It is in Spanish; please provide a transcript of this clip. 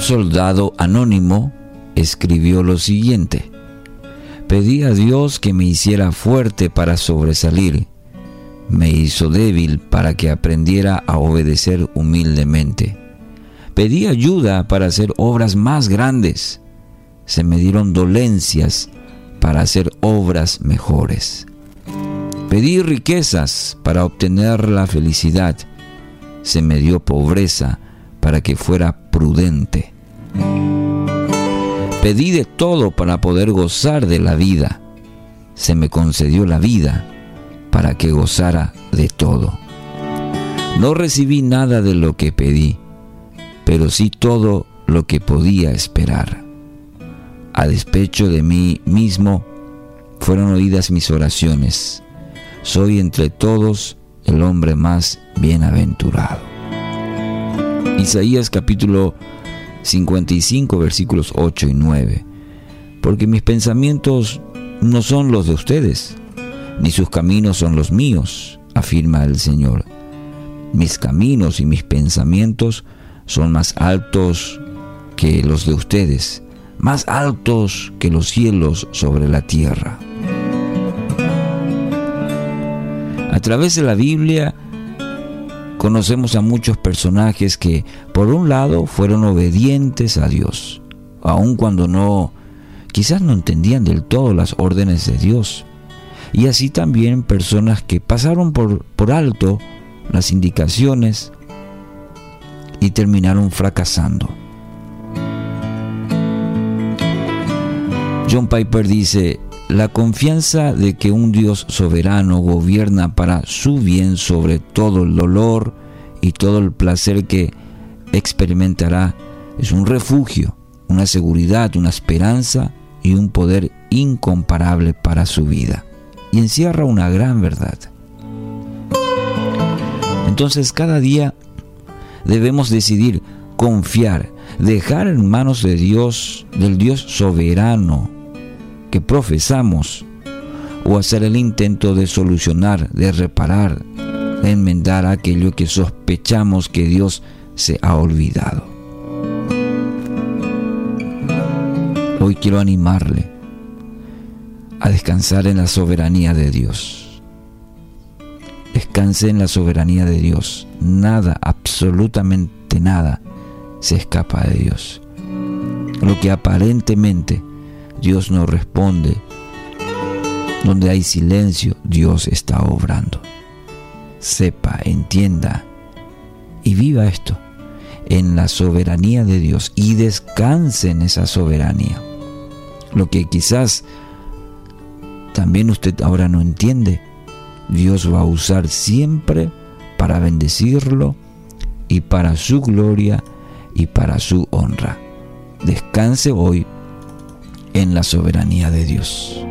soldado anónimo escribió lo siguiente. Pedí a Dios que me hiciera fuerte para sobresalir. Me hizo débil para que aprendiera a obedecer humildemente. Pedí ayuda para hacer obras más grandes. Se me dieron dolencias para hacer obras mejores. Pedí riquezas para obtener la felicidad. Se me dio pobreza para que fuera prudente. Pedí de todo para poder gozar de la vida. Se me concedió la vida para que gozara de todo. No recibí nada de lo que pedí, pero sí todo lo que podía esperar. A despecho de mí mismo, fueron oídas mis oraciones. Soy entre todos el hombre más bienaventurado. Isaías capítulo 55 versículos 8 y 9. Porque mis pensamientos no son los de ustedes, ni sus caminos son los míos, afirma el Señor. Mis caminos y mis pensamientos son más altos que los de ustedes más altos que los cielos sobre la tierra. A través de la Biblia conocemos a muchos personajes que, por un lado, fueron obedientes a Dios, aun cuando no, quizás no entendían del todo las órdenes de Dios. Y así también personas que pasaron por, por alto las indicaciones y terminaron fracasando. John Piper dice, la confianza de que un Dios soberano gobierna para su bien sobre todo el dolor y todo el placer que experimentará es un refugio, una seguridad, una esperanza y un poder incomparable para su vida. Y encierra una gran verdad. Entonces cada día debemos decidir confiar, dejar en manos de Dios, del Dios soberano, que profesamos o hacer el intento de solucionar, de reparar, de enmendar aquello que sospechamos que Dios se ha olvidado. Hoy quiero animarle a descansar en la soberanía de Dios. Descanse en la soberanía de Dios. Nada, absolutamente nada, se escapa de Dios. Lo que aparentemente Dios no responde. Donde hay silencio, Dios está obrando. Sepa, entienda y viva esto en la soberanía de Dios y descanse en esa soberanía. Lo que quizás también usted ahora no entiende, Dios va a usar siempre para bendecirlo y para su gloria y para su honra. Descanse hoy en la soberanía de Dios.